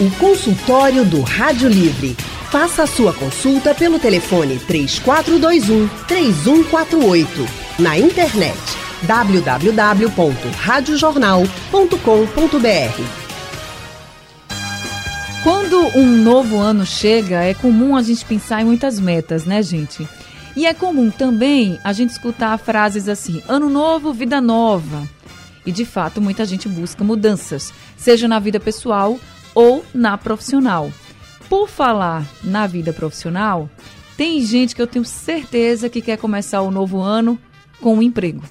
O consultório do Rádio Livre. Faça a sua consulta pelo telefone 3421 3148. Na internet www.radiojornal.com.br. Quando um novo ano chega, é comum a gente pensar em muitas metas, né, gente? E é comum também a gente escutar frases assim: ano novo, vida nova. E de fato, muita gente busca mudanças, seja na vida pessoal ou na profissional. Por falar na vida profissional, tem gente que eu tenho certeza que quer começar o novo ano com um emprego.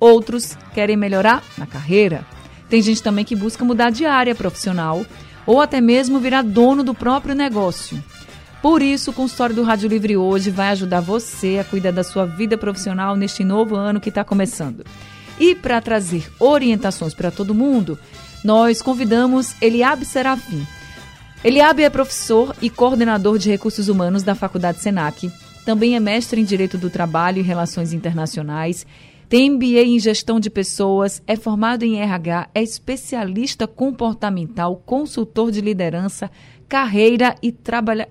Outros querem melhorar na carreira. Tem gente também que busca mudar de área profissional ou até mesmo virar dono do próprio negócio. Por isso, o consultório do Rádio Livre hoje vai ajudar você a cuidar da sua vida profissional neste novo ano que está começando. E para trazer orientações para todo mundo, nós convidamos Eliabe Serafim. Eliabe é professor e coordenador de recursos humanos da Faculdade Senac. Também é mestre em Direito do Trabalho e Relações Internacionais. Tem MBA em Gestão de Pessoas, é formado em RH, é especialista comportamental, consultor de liderança, carreira e trabalha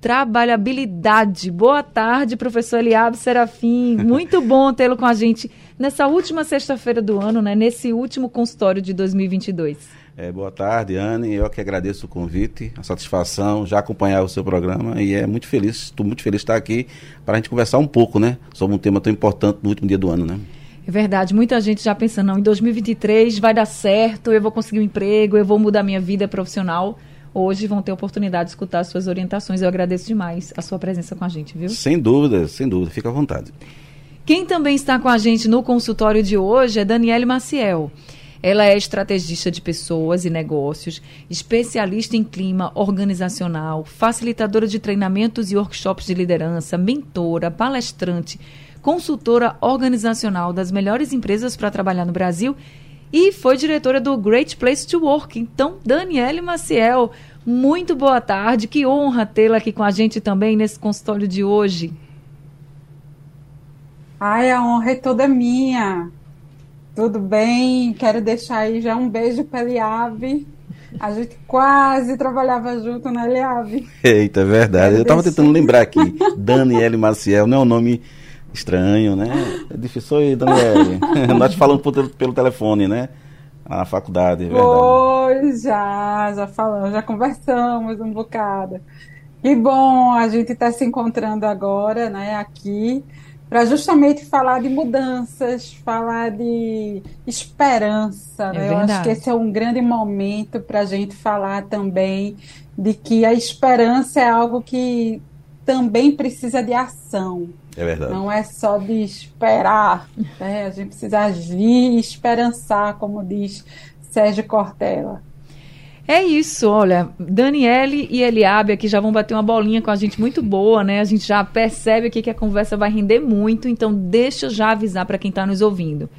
trabalhabilidade. Boa tarde, professor Eliabe Serafim. Muito bom tê-lo com a gente nessa última sexta-feira do ano, né? Nesse último consultório de 2022. É, boa tarde, Anne. Eu que agradeço o convite, a satisfação, já acompanhar o seu programa e é muito feliz, estou muito feliz de estar aqui para a gente conversar um pouco, né? Sobre um tema tão importante no último dia do ano, né? É verdade, muita gente já pensando, não, em 2023 vai dar certo, eu vou conseguir um emprego, eu vou mudar minha vida profissional hoje vão ter oportunidade de escutar as suas orientações. Eu agradeço demais a sua presença com a gente, viu? Sem dúvida, sem dúvida, fica à vontade. Quem também está com a gente no consultório de hoje é Daniele Maciel. Ela é estrategista de pessoas e negócios, especialista em clima organizacional, facilitadora de treinamentos e workshops de liderança, mentora, palestrante, consultora organizacional das melhores empresas para trabalhar no Brasil e foi diretora do Great Place to Work. Então, Daniele Maciel, muito boa tarde. Que honra tê-la aqui com a gente também nesse consultório de hoje. Ai, a honra é toda minha. Tudo bem? Quero deixar aí já um beijo para Eliave. A gente quase trabalhava junto na Eliave. Eita, é verdade. Quero Eu estava tentando lembrar aqui. Daniele Maciel não é um nome estranho, né? É difícil. Oi, Daniele. Nós falando pelo, pelo telefone, né? Na faculdade, é verdade. Pois, já, já falamos, já conversamos um bocado. Que bom a gente estar tá se encontrando agora, né, aqui, para justamente falar de mudanças, falar de esperança. Né? É Eu acho que esse é um grande momento para a gente falar também de que a esperança é algo que também precisa de ação. É verdade. Não é só de esperar. Né? A gente precisa agir e esperançar, como diz Sérgio Cortella. É isso, olha, Daniele e Eliabe aqui já vão bater uma bolinha com a gente muito boa, né? A gente já percebe aqui que a conversa vai render muito, então deixa eu já avisar para quem está nos ouvindo.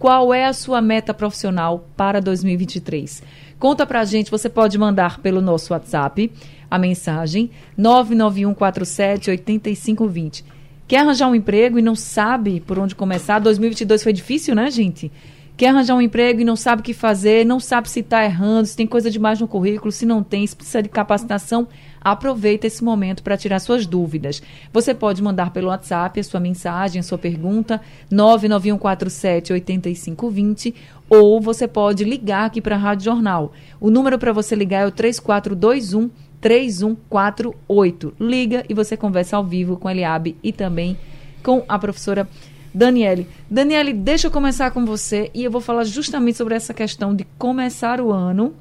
Qual é a sua meta profissional para 2023? Conta pra gente, você pode mandar pelo nosso WhatsApp a mensagem 99147 8520. Quer arranjar um emprego e não sabe por onde começar? 2022 foi difícil, né, gente? Quer arranjar um emprego e não sabe o que fazer, não sabe se está errando, se tem coisa demais no currículo, se não tem, se precisa de capacitação, aproveita esse momento para tirar suas dúvidas. Você pode mandar pelo WhatsApp a sua mensagem, a sua pergunta, 99147 8520, ou você pode ligar aqui para a Rádio Jornal. O número para você ligar é o 3421 3148. Liga e você conversa ao vivo com a Eliabe e também com a professora Daniele. Daniele, deixa eu começar com você e eu vou falar justamente sobre essa questão de começar o ano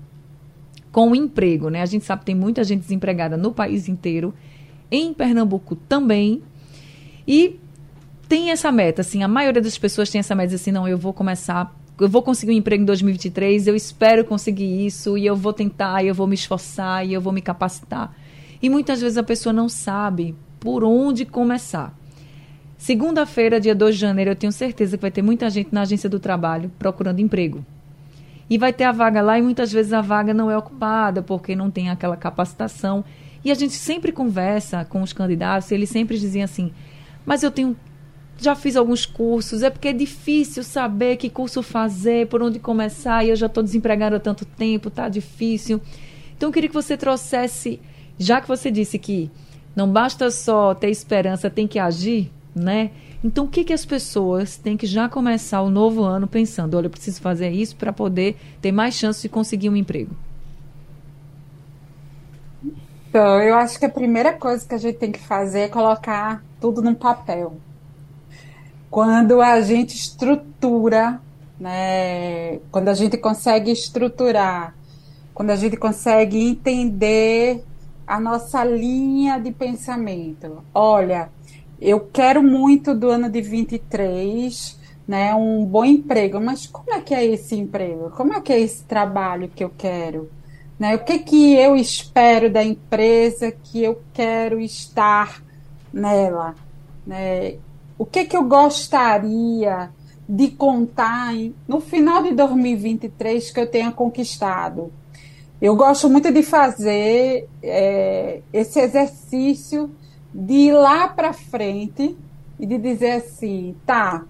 com o emprego, né? A gente sabe que tem muita gente desempregada no país inteiro, em Pernambuco também. E tem essa meta, assim, a maioria das pessoas tem essa meta assim, não, eu vou começar eu vou conseguir um emprego em 2023, eu espero conseguir isso, e eu vou tentar, e eu vou me esforçar, e eu vou me capacitar. E muitas vezes a pessoa não sabe por onde começar. Segunda-feira, dia 2 de janeiro, eu tenho certeza que vai ter muita gente na agência do trabalho procurando emprego. E vai ter a vaga lá e muitas vezes a vaga não é ocupada porque não tem aquela capacitação. E a gente sempre conversa com os candidatos e eles sempre dizem assim: Mas eu tenho já fiz alguns cursos, é porque é difícil saber que curso fazer, por onde começar, e eu já estou desempregada há tanto tempo, tá difícil. Então eu queria que você trouxesse, já que você disse que não basta só ter esperança, tem que agir, né? Então, o que, que as pessoas têm que já começar o novo ano pensando? Olha, eu preciso fazer isso para poder ter mais chance de conseguir um emprego. Então, eu acho que a primeira coisa que a gente tem que fazer é colocar tudo num papel. Quando a gente estrutura, né, quando a gente consegue estruturar, quando a gente consegue entender a nossa linha de pensamento. Olha, eu quero muito do ano de 23, né, um bom emprego, mas como é que é esse emprego? Como é que é esse trabalho que eu quero? Né? O que que eu espero da empresa que eu quero estar nela? Né? O que que eu gostaria de contar em, no final de 2023 que eu tenha conquistado? Eu gosto muito de fazer é, esse exercício de ir lá para frente e de dizer assim, tá,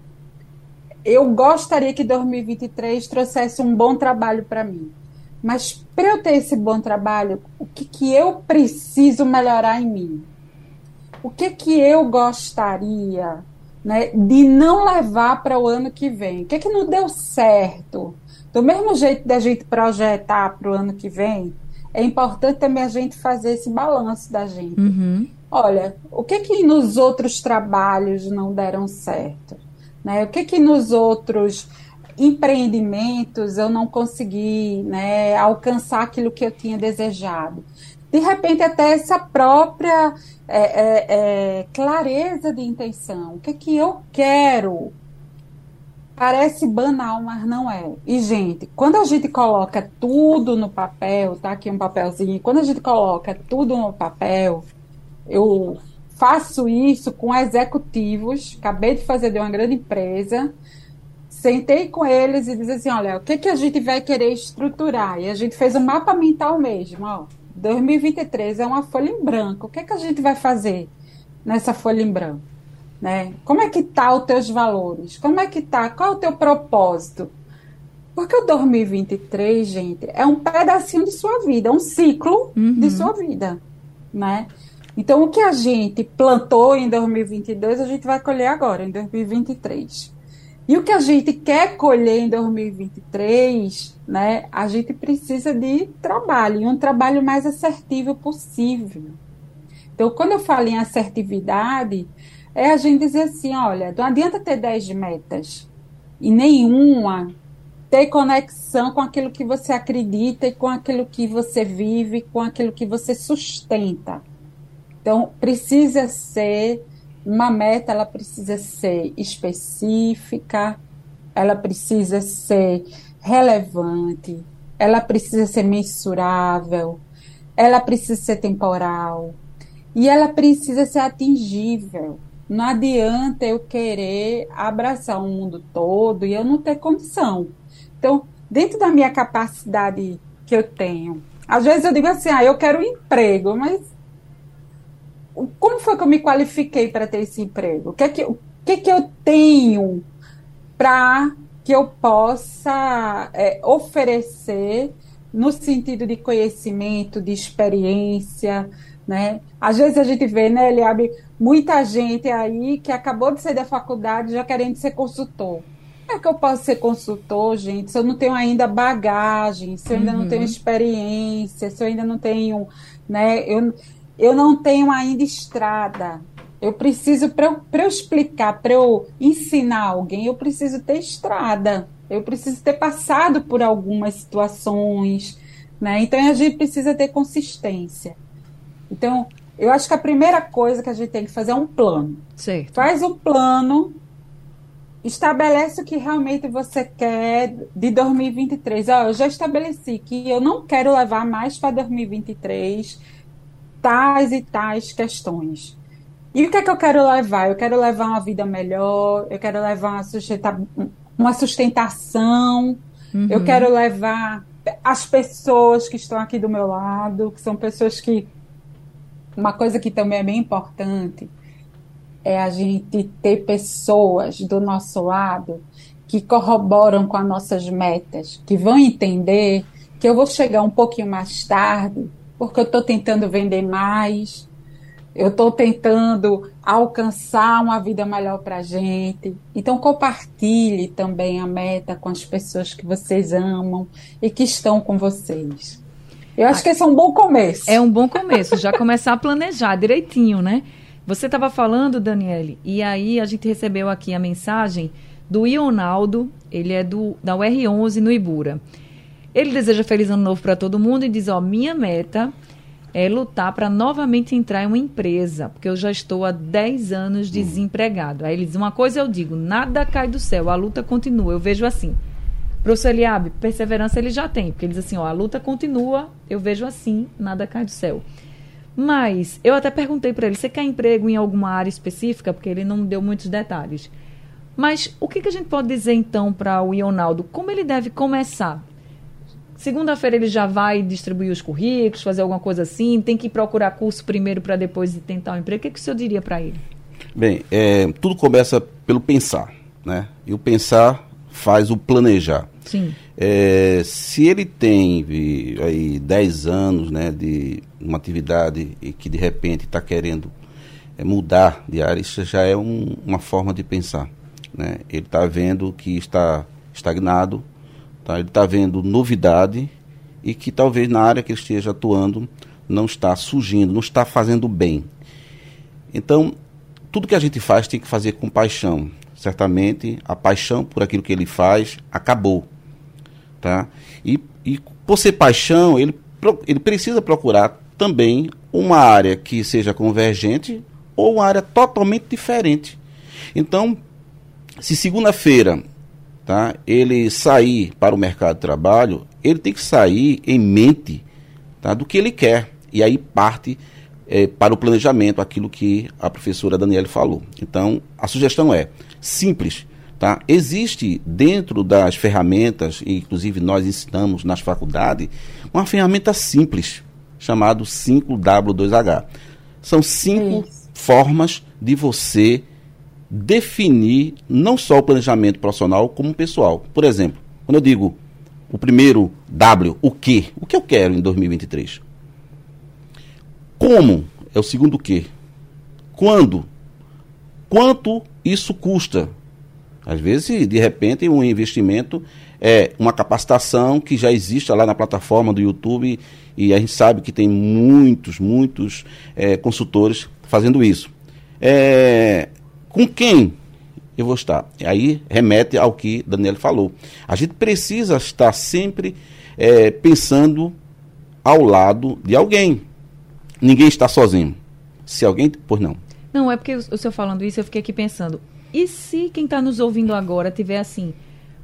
eu gostaria que 2023 trouxesse um bom trabalho para mim. Mas para eu ter esse bom trabalho, o que, que eu preciso melhorar em mim? O que que eu gostaria né, de não levar para o ano que vem? O que que não deu certo? Do mesmo jeito da gente projetar para o ano que vem, é importante também a gente fazer esse balanço da gente. Uhum. Olha, o que que nos outros trabalhos não deram certo? Né? O que que nos outros empreendimentos eu não consegui né, alcançar aquilo que eu tinha desejado? De repente, até essa própria é, é, é, clareza de intenção. O que que eu quero? Parece banal, mas não é. E, gente, quando a gente coloca tudo no papel, tá aqui um papelzinho, quando a gente coloca tudo no papel, eu faço isso com executivos, acabei de fazer de uma grande empresa, sentei com eles e disse assim, olha, o que, que a gente vai querer estruturar? E a gente fez um mapa mental mesmo, ó. 2023 é uma folha em branco. O que, que a gente vai fazer nessa folha em branco? Né? Como é que tá os teus valores? Como é que tá? Qual é o teu propósito? Porque o 2023, gente, é um pedacinho de sua vida, é um ciclo uhum. de sua vida, né? Então, o que a gente plantou em 2022, a gente vai colher agora, em 2023. E o que a gente quer colher em 2023, né, a gente precisa de trabalho, e um trabalho mais assertivo possível. Então, quando eu falo em assertividade, é a gente dizer assim, olha, não adianta ter 10 metas e nenhuma ter conexão com aquilo que você acredita e com aquilo que você vive, com aquilo que você sustenta. Então, precisa ser uma meta, ela precisa ser específica, ela precisa ser relevante, ela precisa ser mensurável, ela precisa ser temporal e ela precisa ser atingível. Não adianta eu querer abraçar o mundo todo e eu não ter condição. Então, dentro da minha capacidade que eu tenho, às vezes eu digo assim, ah, eu quero um emprego, mas como foi que eu me qualifiquei para ter esse emprego? O que é que, o que, é que eu tenho para que eu possa é, oferecer no sentido de conhecimento, de experiência, né? Às vezes a gente vê, né, Eliabe, muita gente aí que acabou de sair da faculdade já querendo ser consultor. Como é que eu posso ser consultor, gente, se eu não tenho ainda bagagem, se eu ainda uhum. não tenho uhum. experiência, se eu ainda não tenho, né, eu, eu não tenho ainda estrada. Eu preciso, para eu, eu explicar, para eu ensinar alguém, eu preciso ter estrada. Eu preciso ter passado por algumas situações, né? Então a gente precisa ter consistência. Então, eu acho que a primeira coisa que a gente tem que fazer é um plano. Certo. Faz um plano, estabelece o que realmente você quer de 2023. Ó, eu já estabeleci que eu não quero levar mais para 2023 tais e tais questões. E o que é que eu quero levar? Eu quero levar uma vida melhor, eu quero levar uma, sustenta uma sustentação, uhum. eu quero levar as pessoas que estão aqui do meu lado, que são pessoas que. Uma coisa que também é bem importante é a gente ter pessoas do nosso lado que corroboram com as nossas metas, que vão entender que eu vou chegar um pouquinho mais tarde, porque eu estou tentando vender mais, eu estou tentando alcançar uma vida melhor para a gente. Então, compartilhe também a meta com as pessoas que vocês amam e que estão com vocês. Eu acho que esse é um bom começo. É um bom começo, já começar a planejar direitinho, né? Você estava falando, Daniele, e aí a gente recebeu aqui a mensagem do Ionaldo, ele é do, da UR11 no Ibura. Ele deseja feliz ano novo para todo mundo e diz: Ó, minha meta é lutar para novamente entrar em uma empresa, porque eu já estou há 10 anos hum. desempregado. Aí ele diz: uma coisa eu digo, nada cai do céu, a luta continua. Eu vejo assim. Professor Eliabe, perseverança ele já tem, porque ele diz assim: ó, a luta continua, eu vejo assim, nada cai do céu. Mas eu até perguntei para ele: você quer emprego em alguma área específica? Porque ele não deu muitos detalhes. Mas o que, que a gente pode dizer então para o Ionaldo? Como ele deve começar? Segunda-feira ele já vai distribuir os currículos, fazer alguma coisa assim? Tem que procurar curso primeiro para depois tentar um emprego? O que, que o senhor diria para ele? Bem, é, tudo começa pelo pensar, né? E o pensar faz o planejar. Sim. É, se ele tem aí 10 anos né, de uma atividade e que de repente está querendo é, mudar de área, isso já é um, uma forma de pensar. Né? Ele está vendo que está estagnado, tá? ele está vendo novidade e que talvez na área que ele esteja atuando não está surgindo, não está fazendo bem. Então, tudo que a gente faz tem que fazer com paixão. Certamente, a paixão por aquilo que ele faz acabou. Tá? E, e por ser paixão, ele, ele precisa procurar também uma área que seja convergente ou uma área totalmente diferente. Então, se segunda-feira tá, ele sair para o mercado de trabalho, ele tem que sair em mente tá, do que ele quer. E aí parte é, para o planejamento, aquilo que a professora Daniela falou. Então, a sugestão é simples. Tá? Existe dentro das ferramentas, e inclusive nós ensinamos nas faculdades, uma ferramenta simples, chamada 5W2H. São cinco formas de você definir não só o planejamento profissional, como pessoal. Por exemplo, quando eu digo o primeiro W, o que? O que eu quero em 2023? Como é o segundo que? Quando? Quanto isso custa? Às vezes, de repente, um investimento é uma capacitação que já existe lá na plataforma do YouTube e a gente sabe que tem muitos, muitos é, consultores fazendo isso. É, com quem eu vou estar? Aí remete ao que Daniel falou. A gente precisa estar sempre é, pensando ao lado de alguém. Ninguém está sozinho. Se alguém. Pois não. Não, é porque o senhor falando isso, eu fiquei aqui pensando. E se quem está nos ouvindo agora tiver assim,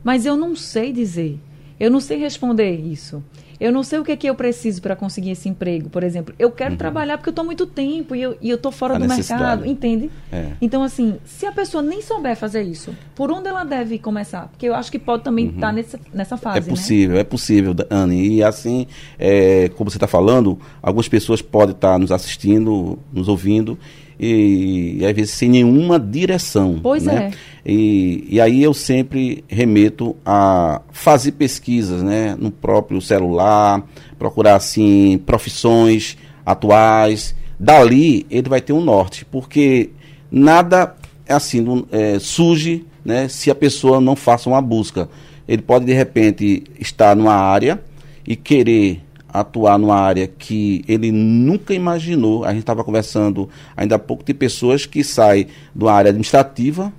mas eu não sei dizer, eu não sei responder isso, eu não sei o que é que eu preciso para conseguir esse emprego, por exemplo. Eu quero uhum. trabalhar porque eu estou muito tempo e eu estou fora a do mercado, entende? É. Então, assim, se a pessoa nem souber fazer isso, por onde ela deve começar? Porque eu acho que pode também estar uhum. tá nessa, nessa fase. É né? possível, né? é possível, Anne. E assim, é, como você está falando, algumas pessoas podem estar tá nos assistindo, nos ouvindo e, e às vezes sem nenhuma direção. Pois né? é. E, e aí eu sempre remeto a fazer pesquisas né, no próprio celular, procurar assim profissões atuais. Dali ele vai ter um norte, porque nada é assim é, surge né, se a pessoa não faça uma busca. Ele pode de repente estar numa área e querer atuar numa área que ele nunca imaginou. A gente estava conversando ainda há pouco de pessoas que saem de uma área administrativa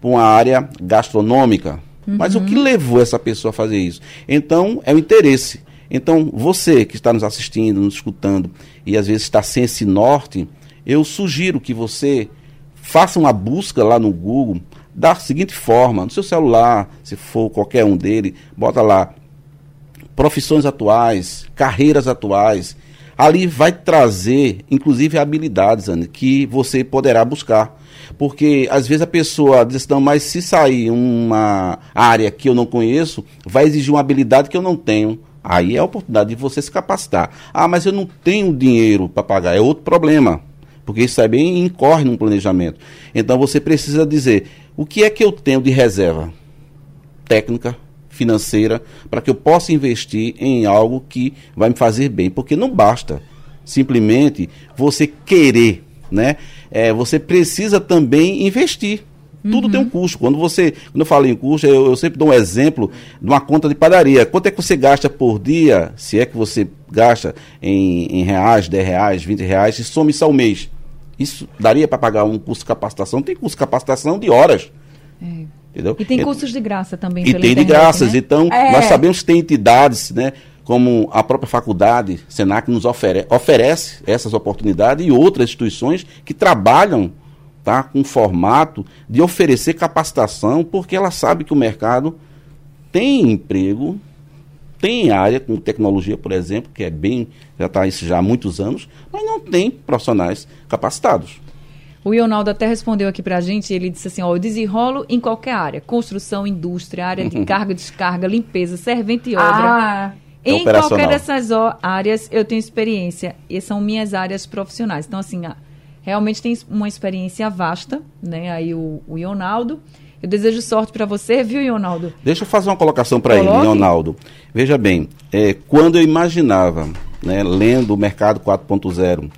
para uma área gastronômica. Uhum. Mas o que uhum. levou essa pessoa a fazer isso? Então, é o interesse. Então, você que está nos assistindo, nos escutando e às vezes está sem esse norte, eu sugiro que você faça uma busca lá no Google da seguinte forma, no seu celular, se for qualquer um dele, bota lá profissões atuais, carreiras atuais. Ali vai trazer, inclusive, habilidades, Anne, que você poderá buscar. Porque às vezes a pessoa diz, não, mas se sair uma área que eu não conheço, vai exigir uma habilidade que eu não tenho. Aí é a oportunidade de você se capacitar. Ah, mas eu não tenho dinheiro para pagar. É outro problema. Porque isso também incorre num planejamento. Então você precisa dizer: o que é que eu tenho de reserva? Técnica, financeira para que eu possa investir em algo que vai me fazer bem, porque não basta simplesmente você querer, né? É, você precisa também investir. Tudo uhum. tem um custo. Quando você, quando eu falo em custo, eu, eu, sempre dou um exemplo de uma conta de padaria. Quanto é que você gasta por dia, se é que você gasta em, em reais, 10 reais, 20 reais, e some isso ao mês? Isso daria para pagar um curso de capacitação? Tem curso de capacitação de horas. É. Entendeu? E tem é, cursos de graça também. E tem internet, de graças. Né? Então, é. nós sabemos que tem entidades, né? Como a própria faculdade, Senac, nos ofere oferece essas oportunidades e outras instituições que trabalham tá, com formato de oferecer capacitação, porque ela sabe que o mercado tem emprego, tem área com tecnologia, por exemplo, que é bem, já está isso já há muitos anos, mas não tem profissionais capacitados. O Ionaldo até respondeu aqui para a gente, ele disse assim, ó, eu desenrolo em qualquer área, construção, indústria, área de carga, descarga, limpeza, servente e obra. Ah, em qualquer dessas áreas eu tenho experiência e são minhas áreas profissionais. Então, assim, realmente tem uma experiência vasta, né? Aí o, o Ionaldo. Eu desejo sorte para você, viu, Ionaldo? Deixa eu fazer uma colocação para ele, Ionaldo. Veja bem, é, quando eu imaginava, né, lendo o Mercado 4.0,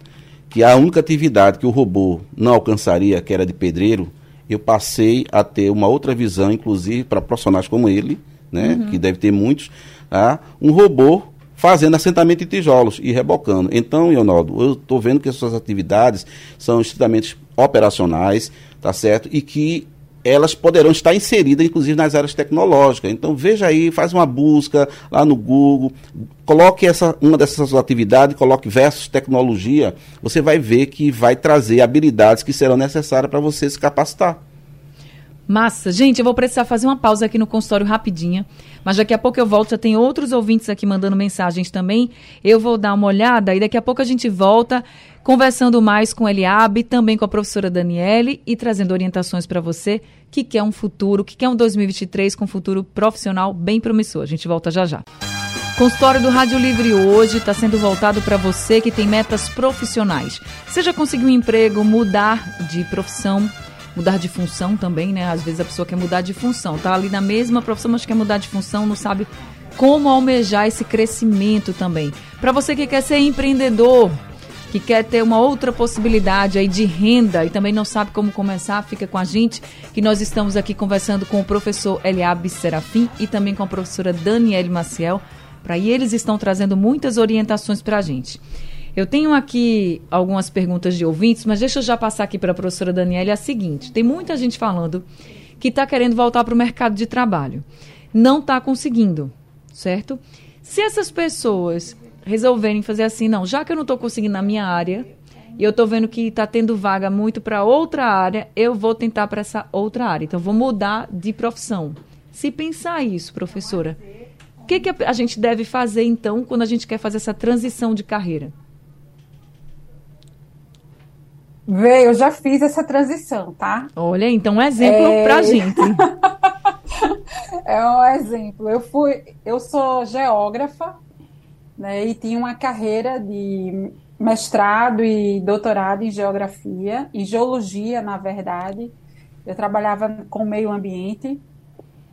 que a única atividade que o robô não alcançaria, que era de pedreiro, eu passei a ter uma outra visão, inclusive para profissionais como ele, né, uhum. que deve ter muitos, tá? um robô fazendo assentamento de tijolos e rebocando. Então, Leonardo, eu estou vendo que as suas atividades são estritamente operacionais, tá certo? E que elas poderão estar inseridas, inclusive, nas áreas tecnológicas. Então, veja aí, faz uma busca lá no Google, coloque essa, uma dessas atividades, coloque versus tecnologia, você vai ver que vai trazer habilidades que serão necessárias para você se capacitar. Massa. Gente, eu vou precisar fazer uma pausa aqui no consultório rapidinha, mas daqui a pouco eu volto, já tem outros ouvintes aqui mandando mensagens também. Eu vou dar uma olhada e daqui a pouco a gente volta conversando mais com Eliabe, também com a professora Daniele e trazendo orientações para você que quer um futuro, que quer um 2023 com um futuro profissional bem promissor. A gente volta já já. Consultório do Rádio Livre hoje está sendo voltado para você que tem metas profissionais. Seja conseguir um emprego, mudar de profissão, mudar de função também, né? Às vezes a pessoa quer mudar de função, tá ali na mesma profissão, mas quer mudar de função, não sabe como almejar esse crescimento também. Para você que quer ser empreendedor, que quer ter uma outra possibilidade aí de renda e também não sabe como começar, fica com a gente, que nós estamos aqui conversando com o professor Eliab Serafim e também com a professora Daniele Maciel, para eles estão trazendo muitas orientações para a gente. Eu tenho aqui algumas perguntas de ouvintes, mas deixa eu já passar aqui para a professora Daniela a seguinte: tem muita gente falando que está querendo voltar para o mercado de trabalho. Não está conseguindo, certo? Se essas pessoas resolverem fazer assim, não, já que eu não estou conseguindo na minha área, e eu estou vendo que está tendo vaga muito para outra área, eu vou tentar para essa outra área. Então, vou mudar de profissão. Se pensar isso, professora, o que, que a gente deve fazer, então, quando a gente quer fazer essa transição de carreira? Vê, eu já fiz essa transição, tá? Olha, então um exemplo é... pra gente. é um exemplo. Eu fui, eu sou geógrafa, né? E tinha uma carreira de mestrado e doutorado em geografia, em geologia, na verdade. Eu trabalhava com meio ambiente.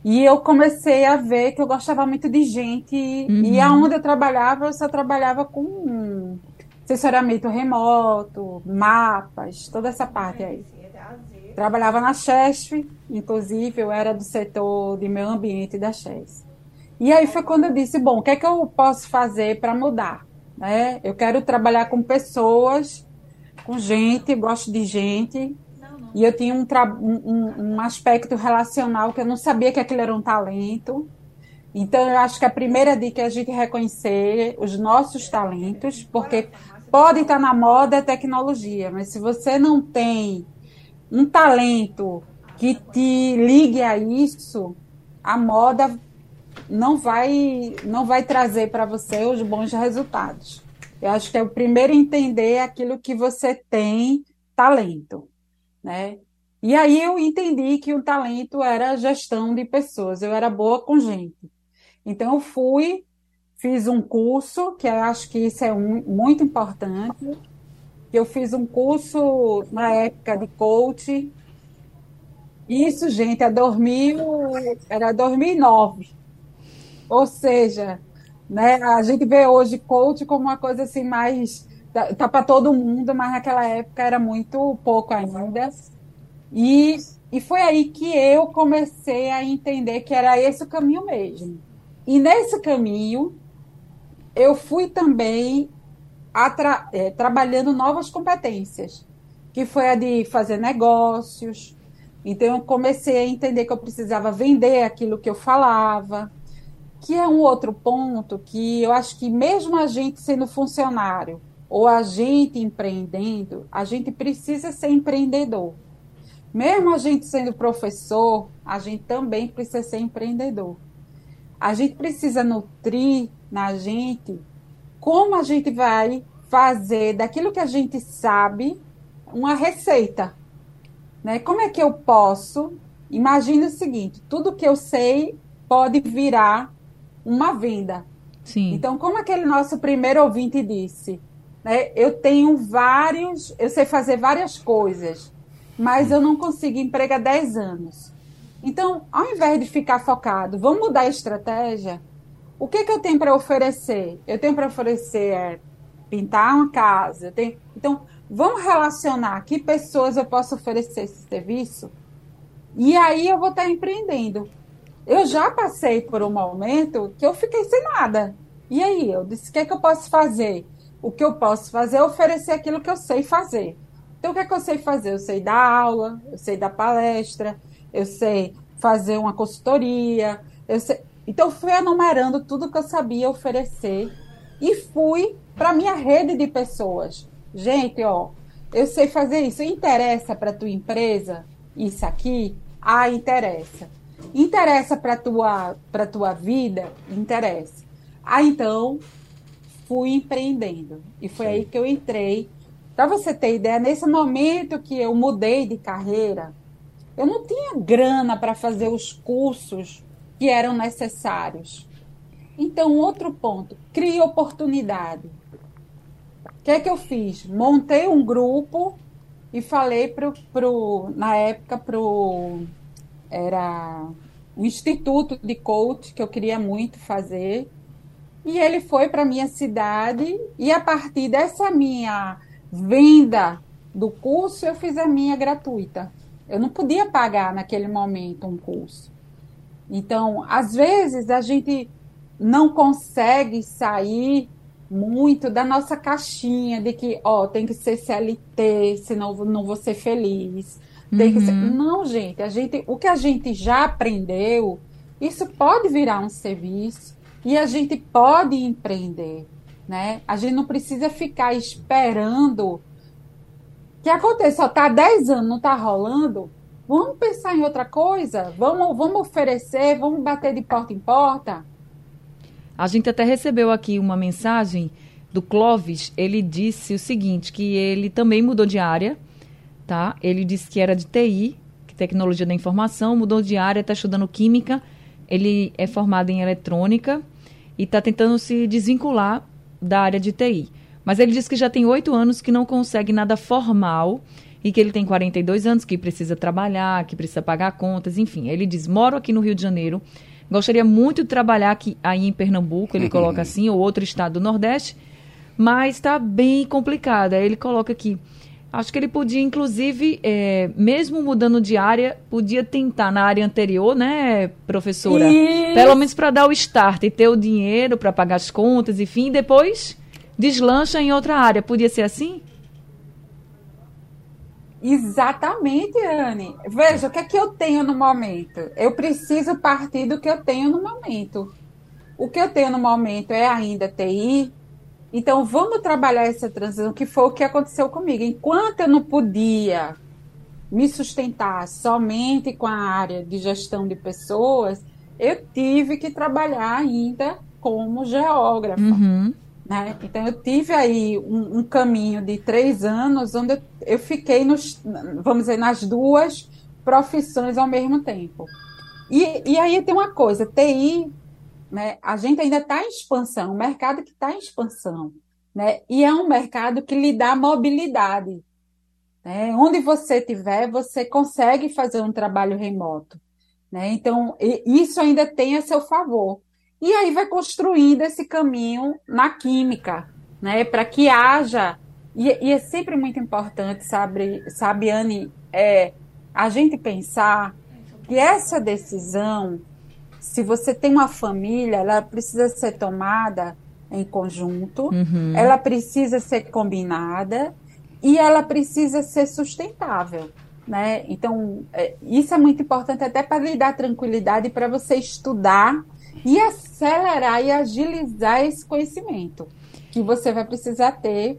E eu comecei a ver que eu gostava muito de gente. Uhum. E aonde eu trabalhava, eu só trabalhava com Assessoramento remoto, mapas, toda essa parte aí. Trabalhava na Chesf, inclusive eu era do setor de meio ambiente da Chesf. E aí foi quando eu disse, bom, o que é que eu posso fazer para mudar? Né? Eu quero trabalhar com pessoas, com gente, gosto de gente. E eu tinha um, um, um aspecto relacional que eu não sabia que aquilo era um talento. Então, eu acho que a primeira dica é a gente reconhecer os nossos talentos, porque pode estar na moda é tecnologia, mas se você não tem um talento que te ligue a isso, a moda não vai não vai trazer para você os bons resultados. Eu acho que é o primeiro entender aquilo que você tem talento, né? E aí eu entendi que o talento era gestão de pessoas, eu era boa com gente. Então eu fui fiz um curso, que eu acho que isso é um, muito importante. Eu fiz um curso na época de coach. Isso, gente, é 2000, era 2009. Ou seja, né, a gente vê hoje coach como uma coisa assim mais tá, tá para todo mundo, mas naquela época era muito pouco ainda. E, e foi aí que eu comecei a entender que era esse o caminho mesmo. E nesse caminho, eu fui também é, trabalhando novas competências, que foi a de fazer negócios. Então, eu comecei a entender que eu precisava vender aquilo que eu falava, que é um outro ponto que eu acho que, mesmo a gente sendo funcionário ou a gente empreendendo, a gente precisa ser empreendedor. Mesmo a gente sendo professor, a gente também precisa ser empreendedor. A gente precisa nutrir na gente como a gente vai fazer daquilo que a gente sabe uma receita. Né? Como é que eu posso? Imagina o seguinte: tudo que eu sei pode virar uma venda. Sim. Então, como aquele nosso primeiro ouvinte disse, né? eu tenho vários, eu sei fazer várias coisas, mas eu não consigo emprego há 10 anos. Então, ao invés de ficar focado, vamos mudar a estratégia. O que, que eu tenho para oferecer? Eu tenho para oferecer é, pintar uma casa. Tenho... Então, vamos relacionar que pessoas eu posso oferecer esse serviço e aí eu vou estar empreendendo. Eu já passei por um momento que eu fiquei sem nada. E aí, eu disse: o que, é que eu posso fazer? O que eu posso fazer é oferecer aquilo que eu sei fazer. Então, o que, é que eu sei fazer? Eu sei dar aula, eu sei dar palestra, eu sei fazer uma consultoria, eu sei... Então, fui enumerando tudo que eu sabia oferecer e fui para minha rede de pessoas. Gente, ó, eu sei fazer isso. Interessa para tua empresa isso aqui? Ah, interessa. Interessa para tua para tua vida? Interessa. Ah, então fui empreendendo e foi Sim. aí que eu entrei. Para você ter ideia, nesse momento que eu mudei de carreira, eu não tinha grana para fazer os cursos que eram necessários. Então, outro ponto, crie oportunidade. O que é que eu fiz? Montei um grupo e falei pro, pro na época pro era um instituto de coach que eu queria muito fazer. E ele foi para minha cidade e a partir dessa minha venda do curso eu fiz a minha gratuita. Eu não podia pagar naquele momento um curso. Então, às vezes, a gente não consegue sair muito da nossa caixinha de que, ó, tem que ser CLT, senão não vou ser feliz. Tem uhum. que ser... Uhum. Não, gente, a gente, o que a gente já aprendeu, isso pode virar um serviço e a gente pode empreender, né? A gente não precisa ficar esperando que aconteça, está há 10 anos, não está rolando, vamos pensar em outra coisa, vamos, vamos oferecer, vamos bater de porta em porta. A gente até recebeu aqui uma mensagem do Clóvis, ele disse o seguinte, que ele também mudou de área, tá? Ele disse que era de TI, tecnologia da informação, mudou de área, está estudando química, ele é formado em eletrônica e está tentando se desvincular da área de TI. Mas ele diz que já tem oito anos que não consegue nada formal e que ele tem 42 anos, que precisa trabalhar, que precisa pagar contas, enfim. Ele diz: moro aqui no Rio de Janeiro, gostaria muito de trabalhar aqui aí em Pernambuco, ele coloca assim, ou outro estado do Nordeste, mas está bem complicado. Aí ele coloca aqui. Acho que ele podia, inclusive, é, mesmo mudando de área, podia tentar na área anterior, né, professora? Isso. Pelo menos para dar o start e ter o dinheiro para pagar as contas, enfim, depois deslancha em outra área. Podia ser assim? Exatamente, Anne. Veja, o que é que eu tenho no momento? Eu preciso partir do que eu tenho no momento. O que eu tenho no momento é ainda TI. Então, vamos trabalhar essa transição, que foi o que aconteceu comigo. Enquanto eu não podia me sustentar somente com a área de gestão de pessoas, eu tive que trabalhar ainda como geógrafa. Uhum. Né? Então, eu tive aí um, um, caminho de três anos onde eu, fiquei, nos, vamos dizer, nas duas profissões ao mesmo tempo. E, e aí tem uma coisa, TI, né, a gente ainda está em expansão, um mercado que está em expansão. Né? E é um mercado que lhe dá mobilidade. Né? Onde você estiver, você consegue fazer um trabalho remoto. Né? Então, isso ainda tem a seu favor. E aí vai construindo esse caminho na química, né? Para que haja. E, e, é sempre muito importante, sabe, sabe, Anne, é, a gente pensar que essa decisão, se você tem uma família, ela precisa ser tomada em conjunto, uhum. ela precisa ser combinada e ela precisa ser sustentável. Né? Então, é, isso é muito importante até para lhe dar tranquilidade para você estudar e acelerar e agilizar esse conhecimento que você vai precisar ter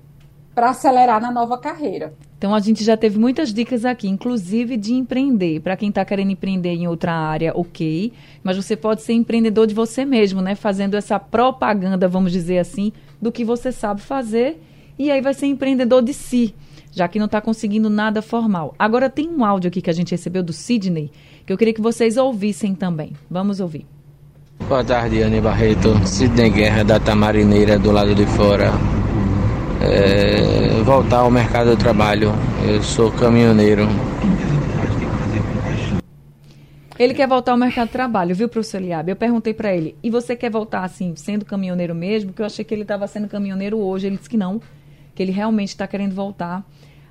para acelerar na nova carreira. Então a gente já teve muitas dicas aqui, inclusive de empreender. Para quem está querendo empreender em outra área, ok. Mas você pode ser empreendedor de você mesmo, né? Fazendo essa propaganda, vamos dizer assim, do que você sabe fazer. E aí vai ser empreendedor de si, já que não está conseguindo nada formal. Agora tem um áudio aqui que a gente recebeu do Sidney, que eu queria que vocês ouvissem também. Vamos ouvir. Boa tarde, Anne Barreto. Sidney Guerra, da Tamarineira, do lado de fora é, voltar ao mercado do trabalho. Eu sou caminhoneiro. Ele quer voltar ao mercado de trabalho, viu, professor Eliabe? Eu perguntei para ele, e você quer voltar assim, sendo caminhoneiro mesmo? Porque eu achei que ele estava sendo caminhoneiro hoje. Ele disse que não, que ele realmente está querendo voltar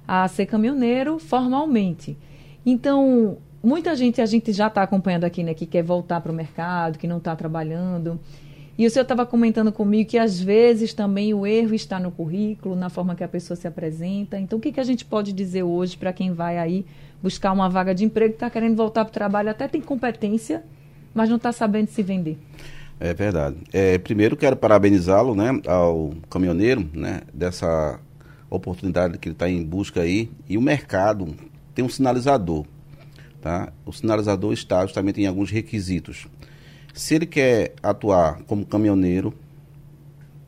a ser caminhoneiro formalmente. Então, muita gente, a gente já está acompanhando aqui, né, que quer voltar para o mercado, que não está trabalhando. E o senhor estava comentando comigo que às vezes também o erro está no currículo, na forma que a pessoa se apresenta. Então, o que, que a gente pode dizer hoje para quem vai aí buscar uma vaga de emprego, está querendo voltar para o trabalho, até tem competência, mas não está sabendo se vender? É verdade. É, primeiro, quero parabenizá-lo, né, ao caminhoneiro, né, dessa oportunidade que ele está em busca aí. E o mercado tem um sinalizador, tá? O sinalizador está justamente em alguns requisitos. Se ele quer atuar como caminhoneiro,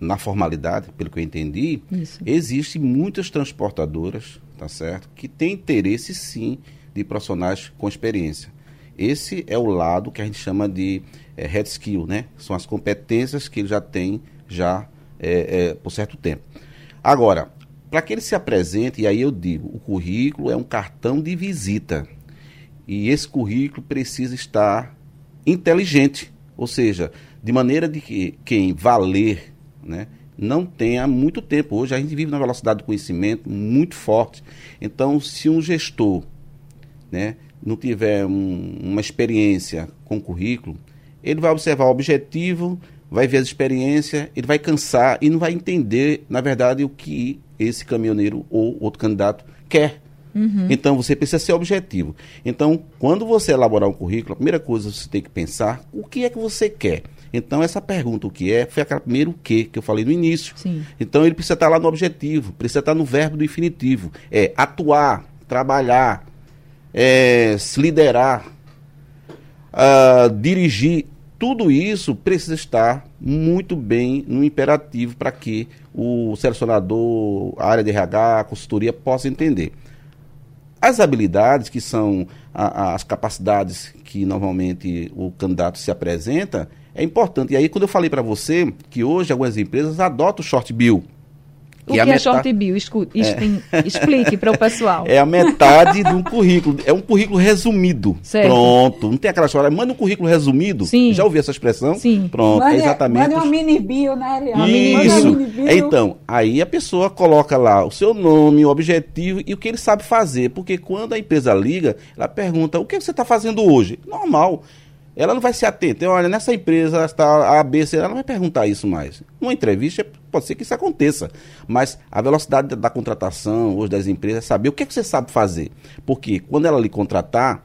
na formalidade, pelo que eu entendi, existem muitas transportadoras, tá certo, que têm interesse sim de profissionais com experiência. Esse é o lado que a gente chama de é, head skill, né? São as competências que ele já tem já é, é, por certo tempo. Agora, para que ele se apresente, e aí eu digo, o currículo é um cartão de visita. E esse currículo precisa estar inteligente. Ou seja, de maneira de que quem valer né, não tenha muito tempo. Hoje a gente vive na velocidade do conhecimento muito forte. Então, se um gestor né, não tiver um, uma experiência com currículo, ele vai observar o objetivo, vai ver as experiências, ele vai cansar e não vai entender, na verdade, o que esse caminhoneiro ou outro candidato quer. Uhum. Então você precisa ser objetivo. Então, quando você elaborar um currículo, a primeira coisa que você tem que pensar o que é que você quer. Então, essa pergunta, o que é, foi aquela primeiro o que que eu falei no início. Sim. Então, ele precisa estar lá no objetivo, precisa estar no verbo do infinitivo. É atuar, trabalhar, é, se liderar, uh, dirigir. Tudo isso precisa estar muito bem no imperativo para que o selecionador, a área de RH, a consultoria possa entender. As habilidades, que são a, as capacidades que normalmente o candidato se apresenta, é importante. E aí, quando eu falei para você que hoje algumas empresas adotam o short bill, o que, é, é short bill? Escute, é. Explique para o pessoal. É a metade de um currículo. É um currículo resumido. Certo. Pronto. Não tem aquela história. Manda um currículo resumido. Sim. Já ouviu essa expressão? Sim. Pronto. Manda, é exatamente. Manda uma mini bio, né, Eliane? Isso. Então, aí a pessoa coloca lá o seu nome, o objetivo e o que ele sabe fazer. Porque quando a empresa liga, ela pergunta: o que você está fazendo hoje? Normal. Ela não vai se atentar, olha, nessa empresa está A, B, C, ela não vai perguntar isso mais. Numa entrevista, pode ser que isso aconteça. Mas a velocidade da, da contratação hoje das empresas é saber o que, é que você sabe fazer. Porque quando ela lhe contratar,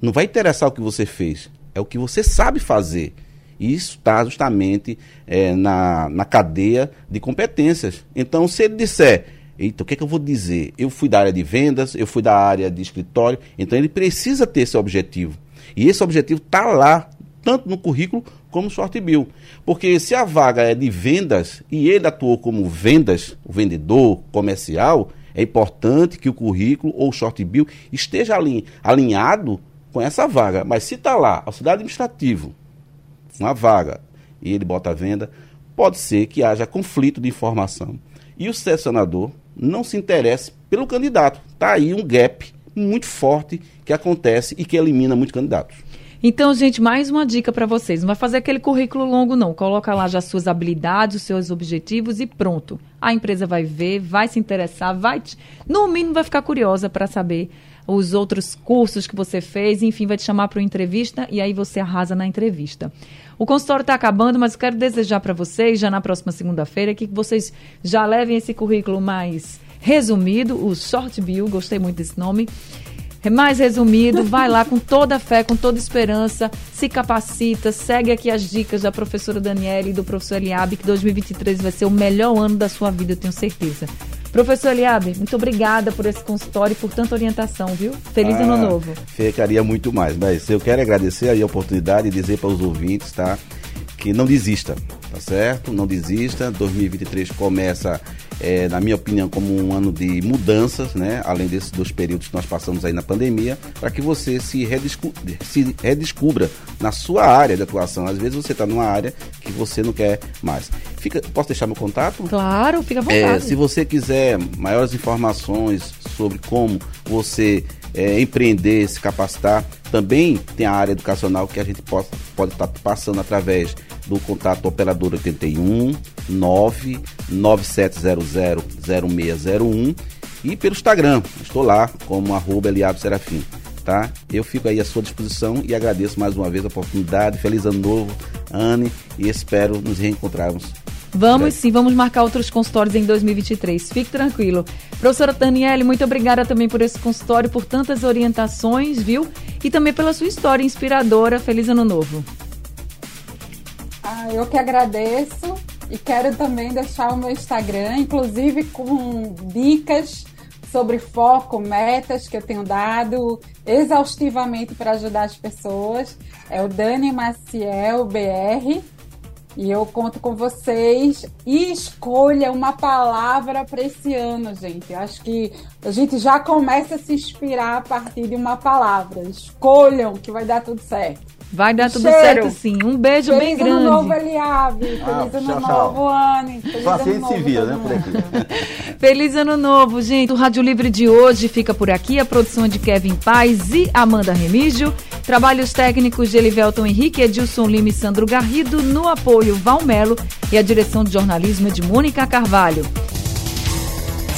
não vai interessar o que você fez, é o que você sabe fazer. E isso está justamente é, na, na cadeia de competências. Então, se ele disser, eita, o que, é que eu vou dizer? Eu fui da área de vendas, eu fui da área de escritório, então ele precisa ter esse objetivo. E esse objetivo está lá, tanto no currículo como no short bill. Porque se a vaga é de vendas e ele atuou como vendas, o vendedor comercial, é importante que o currículo ou o short bill esteja alinhado com essa vaga. Mas se está lá, auxiliar administrativo, uma vaga, e ele bota a venda, pode ser que haja conflito de informação. E o selecionador não se interesse pelo candidato. Está aí um gap muito forte que acontece e que elimina muitos candidatos. Então, gente, mais uma dica para vocês. Não vai fazer aquele currículo longo, não. Coloca lá já suas habilidades, os seus objetivos e pronto. A empresa vai ver, vai se interessar, vai, te, no mínimo, vai ficar curiosa para saber os outros cursos que você fez, enfim, vai te chamar para uma entrevista e aí você arrasa na entrevista. O consultório está acabando, mas eu quero desejar para vocês, já na próxima segunda-feira, que vocês já levem esse currículo mais resumido, o Short Bill, gostei muito desse nome mais resumido, vai lá com toda a fé, com toda a esperança, se capacita, segue aqui as dicas da professora Daniela e do professor Eliabe, que 2023 vai ser o melhor ano da sua vida, eu tenho certeza. Professor Eliabe, muito obrigada por esse consultório e por tanta orientação, viu? Feliz ah, ano novo. Ficaria muito mais, mas eu quero agradecer aí a oportunidade e dizer para os ouvintes, tá? Que não desista, tá certo? Não desista. 2023 começa é, na minha opinião, como um ano de mudanças, né? além desses dois períodos que nós passamos aí na pandemia, para que você se, redescu se redescubra na sua área de atuação. Às vezes você está numa área que você não quer mais. Fica, posso deixar meu contato? Claro, fica à vontade. É, se você quiser maiores informações sobre como você é, empreender, se capacitar, também tem a área educacional que a gente pode estar tá passando através do contato operador 81 99700 0601 e pelo Instagram. Estou lá como arroba Eliab Serafim. Tá? Eu fico aí à sua disposição e agradeço mais uma vez a oportunidade. Feliz ano novo, Anne, e espero nos reencontrarmos Vamos sim, vamos marcar outros consultórios em 2023. Fique tranquilo. Professora Daniele, muito obrigada também por esse consultório, por tantas orientações, viu? E também pela sua história inspiradora. Feliz Ano Novo. Ah, eu que agradeço e quero também deixar o meu Instagram, inclusive com dicas sobre foco, metas que eu tenho dado exaustivamente para ajudar as pessoas. É o Dani Maciel BR. E eu conto com vocês. E escolha uma palavra para esse ano, gente. Eu acho que a gente já começa a se inspirar a partir de uma palavra. Escolham que vai dar tudo certo. Vai dar tudo Cheiro. certo sim. Um beijo Feliz bem grande. Feliz ano novo, Eliave. Feliz ah, ano tchau, novo, Anne. Só assim se via, né, por aqui. Feliz ano novo, gente. O Rádio Livre de hoje fica por aqui. A produção é de Kevin Paz e Amanda Remígio. Trabalhos técnicos de Elivelton Henrique, Edilson Lima e Sandro Garrido. No apoio, Valmelo. E a direção de jornalismo é de Mônica Carvalho.